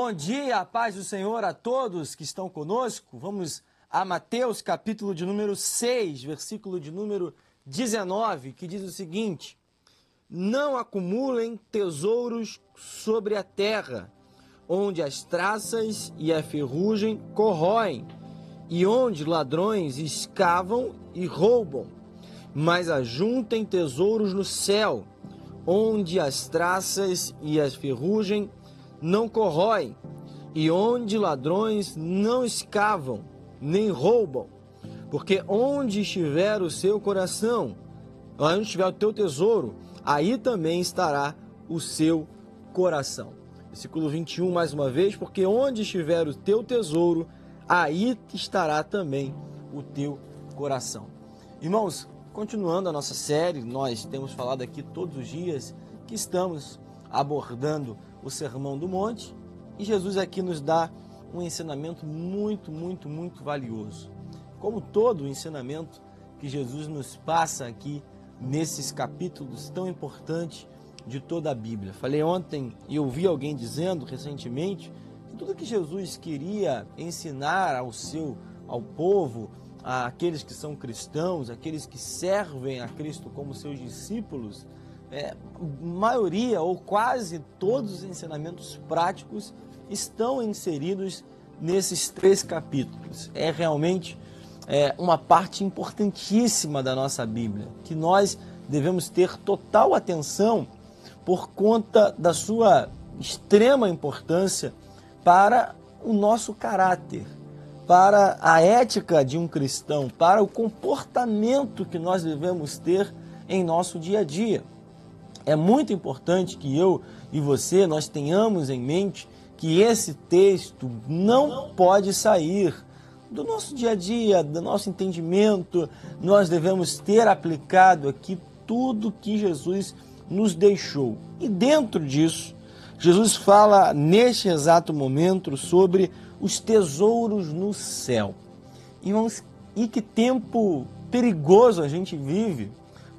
Bom dia, a paz do Senhor a todos que estão conosco. Vamos a Mateus, capítulo de número 6, versículo de número 19, que diz o seguinte: Não acumulem tesouros sobre a terra, onde as traças e a ferrugem corroem, e onde ladrões escavam e roubam, mas ajuntem tesouros no céu, onde as traças e as ferrugem não corroem, e onde ladrões não escavam, nem roubam. Porque onde estiver o seu coração, onde estiver o teu tesouro, aí também estará o seu coração. Versículo 21, mais uma vez, porque onde estiver o teu tesouro, aí estará também o teu coração. Irmãos, continuando a nossa série, nós temos falado aqui todos os dias que estamos abordando o Sermão do Monte, e Jesus aqui nos dá um ensinamento muito, muito, muito valioso. Como todo o ensinamento que Jesus nos passa aqui nesses capítulos tão importantes de toda a Bíblia. Falei ontem e ouvi alguém dizendo recentemente que tudo que Jesus queria ensinar ao seu ao povo, àqueles que são cristãos, aqueles que servem a Cristo como seus discípulos, é, maioria ou quase todos os ensinamentos práticos estão inseridos nesses três capítulos. É realmente é, uma parte importantíssima da nossa Bíblia, que nós devemos ter total atenção por conta da sua extrema importância para o nosso caráter, para a ética de um cristão, para o comportamento que nós devemos ter em nosso dia a dia. É muito importante que eu e você nós tenhamos em mente que esse texto não pode sair do nosso dia a dia, do nosso entendimento. Nós devemos ter aplicado aqui tudo que Jesus nos deixou. E dentro disso, Jesus fala neste exato momento sobre os tesouros no céu. Irmãos, e que tempo perigoso a gente vive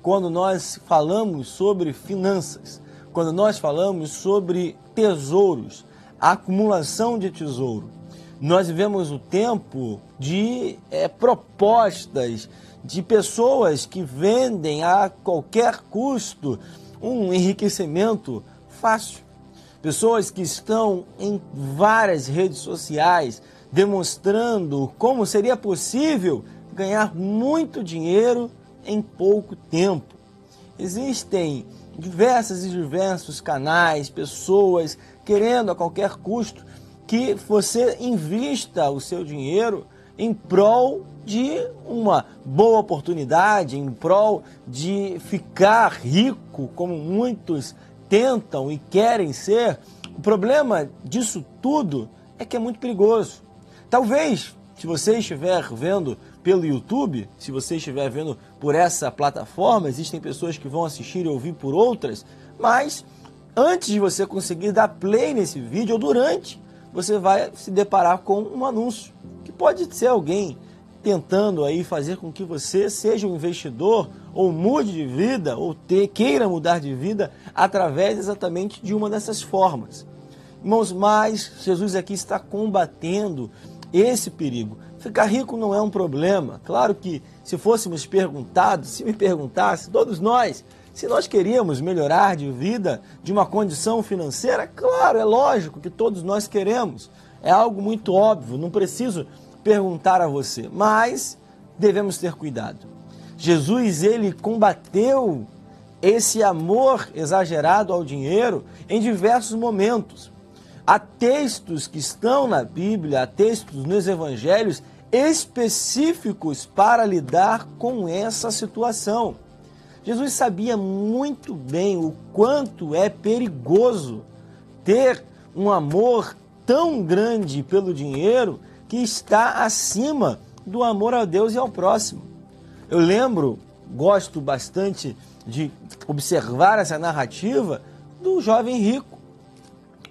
quando nós falamos sobre finanças, quando nós falamos sobre tesouros, acumulação de tesouro. Nós vivemos o tempo de é, propostas de pessoas que vendem a qualquer custo um enriquecimento fácil. Pessoas que estão em várias redes sociais demonstrando como seria possível ganhar muito dinheiro em pouco tempo. Existem diversas e diversos canais, pessoas querendo a qualquer custo que você invista o seu dinheiro em prol de uma boa oportunidade, em prol de ficar rico, como muitos tentam e querem ser. O problema disso tudo é que é muito perigoso. Talvez, se você estiver vendo pelo YouTube, se você estiver vendo por essa plataforma, existem pessoas que vão assistir e ouvir por outras, mas antes de você conseguir dar play nesse vídeo ou durante, você vai se deparar com um anúncio, que pode ser alguém tentando aí fazer com que você seja um investidor ou mude de vida ou ter, queira mudar de vida através exatamente de uma dessas formas. Irmãos, mas Jesus aqui está combatendo esse perigo. Ficar rico não é um problema. Claro que se fôssemos perguntados, se me perguntasse, todos nós, se nós queríamos melhorar de vida, de uma condição financeira, claro, é lógico que todos nós queremos. É algo muito óbvio, não preciso perguntar a você, mas devemos ter cuidado. Jesus, ele combateu esse amor exagerado ao dinheiro em diversos momentos. Há textos que estão na Bíblia, há textos nos evangelhos específicos para lidar com essa situação. Jesus sabia muito bem o quanto é perigoso ter um amor tão grande pelo dinheiro que está acima do amor a Deus e ao próximo. Eu lembro, gosto bastante de observar essa narrativa do jovem rico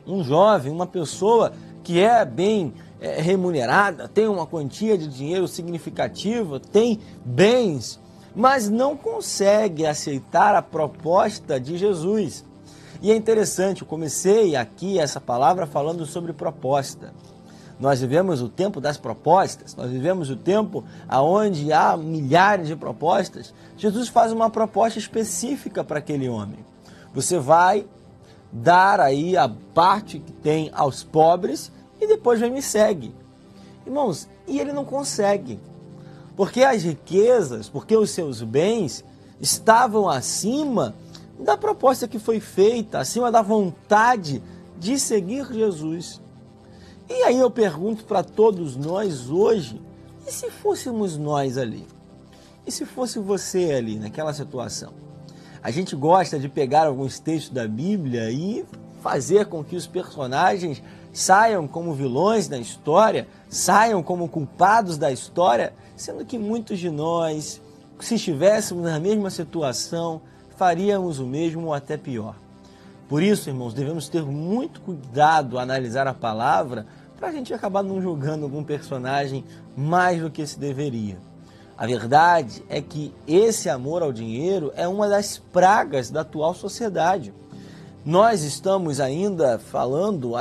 um jovem, uma pessoa que é bem é, remunerada, tem uma quantia de dinheiro significativa, tem bens, mas não consegue aceitar a proposta de Jesus. E é interessante, eu comecei aqui essa palavra falando sobre proposta. Nós vivemos o tempo das propostas, nós vivemos o tempo onde há milhares de propostas. Jesus faz uma proposta específica para aquele homem. Você vai dar aí a parte que tem aos pobres e depois vem me segue. Irmãos, e ele não consegue. Porque as riquezas, porque os seus bens estavam acima da proposta que foi feita, acima da vontade de seguir Jesus. E aí eu pergunto para todos nós hoje: e se fôssemos nós ali? E se fosse você ali naquela situação? A gente gosta de pegar alguns textos da Bíblia e fazer com que os personagens saiam como vilões da história, saiam como culpados da história, sendo que muitos de nós, se estivéssemos na mesma situação, faríamos o mesmo ou até pior. Por isso, irmãos, devemos ter muito cuidado a analisar a palavra para a gente acabar não julgando algum personagem mais do que se deveria. A verdade é que esse amor ao dinheiro é uma das pragas da atual sociedade. Nós estamos ainda falando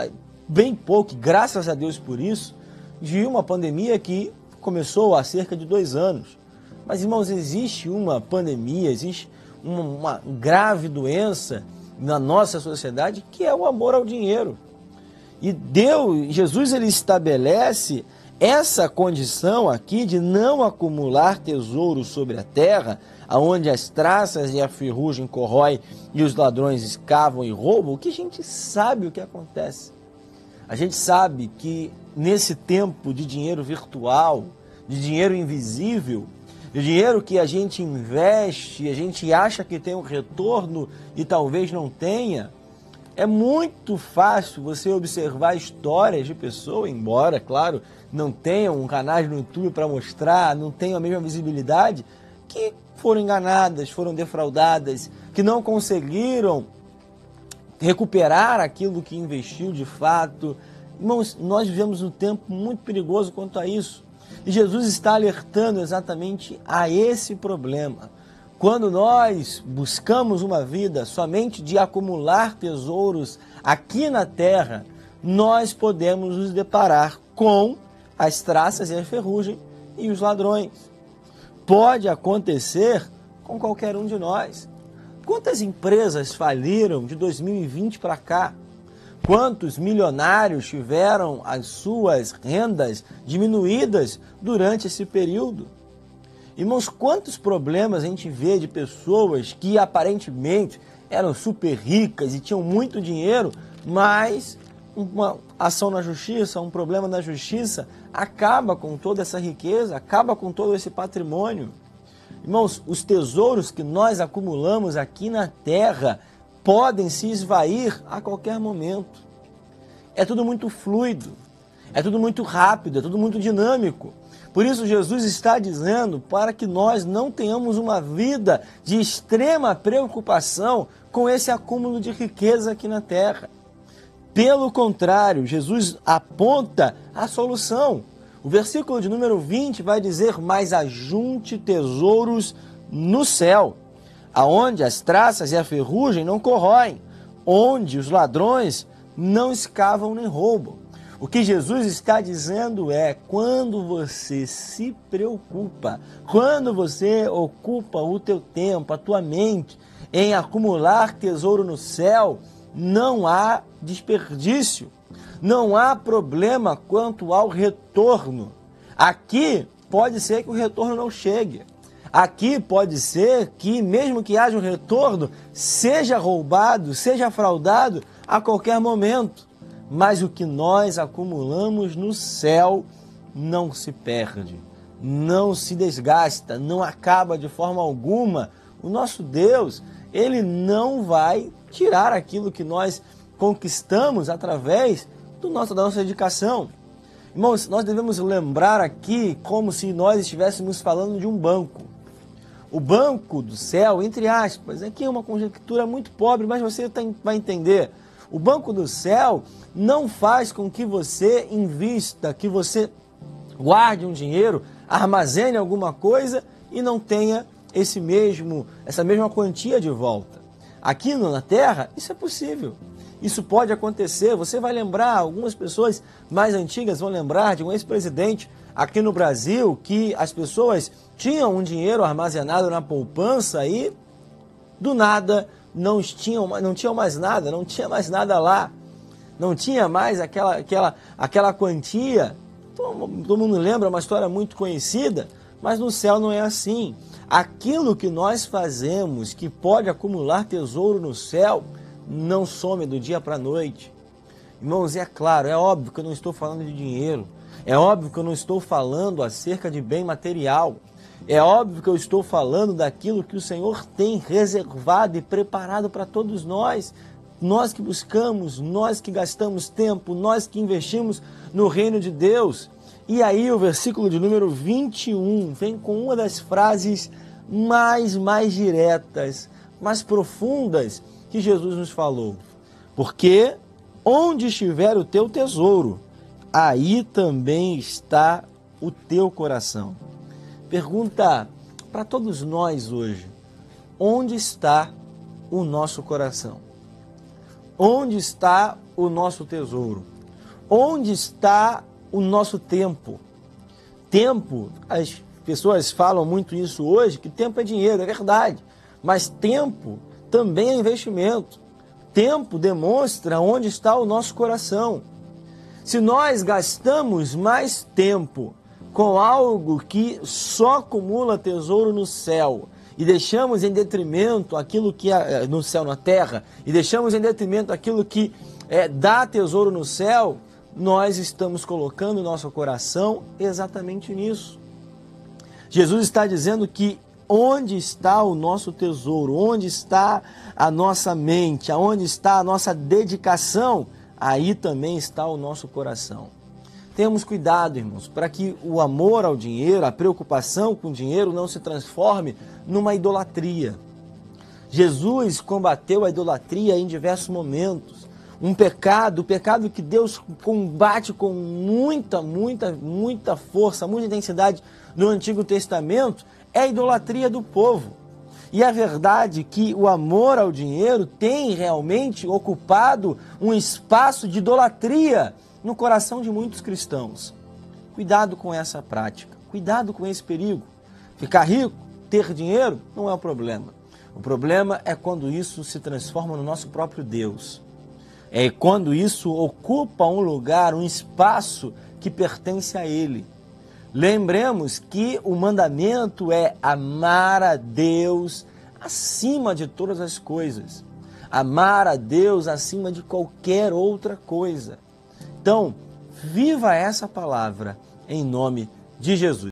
bem pouco, graças a Deus por isso, de uma pandemia que começou há cerca de dois anos. Mas, irmãos, existe uma pandemia, existe uma, uma grave doença na nossa sociedade que é o amor ao dinheiro. E Deus, Jesus, ele estabelece essa condição aqui de não acumular tesouros sobre a terra, aonde as traças e a ferrugem corrói e os ladrões escavam e roubam, o que a gente sabe o que acontece. A gente sabe que nesse tempo de dinheiro virtual, de dinheiro invisível, de dinheiro que a gente investe, a gente acha que tem um retorno e talvez não tenha, é muito fácil você observar histórias de pessoas, embora, claro, não tenham um canal no YouTube para mostrar, não tenham a mesma visibilidade, que foram enganadas, foram defraudadas, que não conseguiram recuperar aquilo que investiu de fato. Irmãos, nós vivemos um tempo muito perigoso quanto a isso. E Jesus está alertando exatamente a esse problema. Quando nós buscamos uma vida somente de acumular tesouros aqui na terra, nós podemos nos deparar com as traças e a ferrugem e os ladrões. Pode acontecer com qualquer um de nós. Quantas empresas faliram de 2020 para cá? Quantos milionários tiveram as suas rendas diminuídas durante esse período? Irmãos, quantos problemas a gente vê de pessoas que aparentemente eram super ricas e tinham muito dinheiro, mas uma ação na justiça, um problema na justiça, acaba com toda essa riqueza, acaba com todo esse patrimônio. Irmãos, os tesouros que nós acumulamos aqui na terra podem se esvair a qualquer momento. É tudo muito fluido, é tudo muito rápido, é tudo muito dinâmico. Por isso, Jesus está dizendo para que nós não tenhamos uma vida de extrema preocupação com esse acúmulo de riqueza aqui na terra. Pelo contrário, Jesus aponta a solução. O versículo de número 20 vai dizer: Mas ajunte tesouros no céu, aonde as traças e a ferrugem não corroem, onde os ladrões não escavam nem roubam. O que Jesus está dizendo é: quando você se preocupa, quando você ocupa o teu tempo, a tua mente em acumular tesouro no céu, não há desperdício, não há problema quanto ao retorno. Aqui pode ser que o retorno não chegue. Aqui pode ser que, mesmo que haja um retorno, seja roubado, seja fraudado a qualquer momento mas o que nós acumulamos no céu não se perde, não se desgasta, não acaba de forma alguma. O nosso Deus, ele não vai tirar aquilo que nós conquistamos através do nosso, da nossa dedicação. Irmãos, nós devemos lembrar aqui como se nós estivéssemos falando de um banco. O banco do céu, entre aspas, aqui é uma conjectura muito pobre, mas você vai entender. O banco do céu não faz com que você invista, que você guarde um dinheiro, armazene alguma coisa e não tenha esse mesmo, essa mesma quantia de volta. aqui na terra, isso é possível. Isso pode acontecer. Você vai lembrar, algumas pessoas mais antigas vão lembrar de um ex-presidente aqui no Brasil que as pessoas tinham um dinheiro armazenado na poupança e do nada não tinham, não tinham mais nada, não tinha mais nada lá. Não tinha mais aquela, aquela, aquela quantia. Todo, mundo lembra, uma história muito conhecida, mas no céu não é assim. Aquilo que nós fazemos que pode acumular tesouro no céu não some do dia para a noite. Irmãos, é claro, é óbvio que eu não estou falando de dinheiro. É óbvio que eu não estou falando acerca de bem material. É óbvio que eu estou falando daquilo que o Senhor tem reservado e preparado para todos nós. Nós que buscamos, nós que gastamos tempo, nós que investimos no reino de Deus. E aí o versículo de número 21 vem com uma das frases mais, mais diretas, mais profundas que Jesus nos falou. Porque onde estiver o teu tesouro, aí também está o teu coração. Pergunta para todos nós hoje: onde está o nosso coração? Onde está o nosso tesouro? Onde está o nosso tempo? Tempo, as pessoas falam muito isso hoje, que tempo é dinheiro, é verdade. Mas tempo também é investimento. Tempo demonstra onde está o nosso coração. Se nós gastamos mais tempo com algo que só acumula tesouro no céu e deixamos em detrimento aquilo que é no céu na terra e deixamos em detrimento aquilo que é, dá tesouro no céu, nós estamos colocando nosso coração exatamente nisso. Jesus está dizendo que onde está o nosso tesouro, onde está a nossa mente, aonde está a nossa dedicação, aí também está o nosso coração. Temos cuidado, irmãos, para que o amor ao dinheiro, a preocupação com o dinheiro não se transforme numa idolatria. Jesus combateu a idolatria em diversos momentos. Um pecado, o pecado que Deus combate com muita, muita, muita força, muita intensidade no Antigo Testamento, é a idolatria do povo. E a verdade é que o amor ao dinheiro tem realmente ocupado um espaço de idolatria no coração de muitos cristãos. Cuidado com essa prática, cuidado com esse perigo. Ficar rico, ter dinheiro, não é o problema. O problema é quando isso se transforma no nosso próprio Deus. É quando isso ocupa um lugar, um espaço que pertence a Ele. Lembremos que o mandamento é amar a Deus acima de todas as coisas. Amar a Deus acima de qualquer outra coisa. Então, viva essa palavra em nome de Jesus.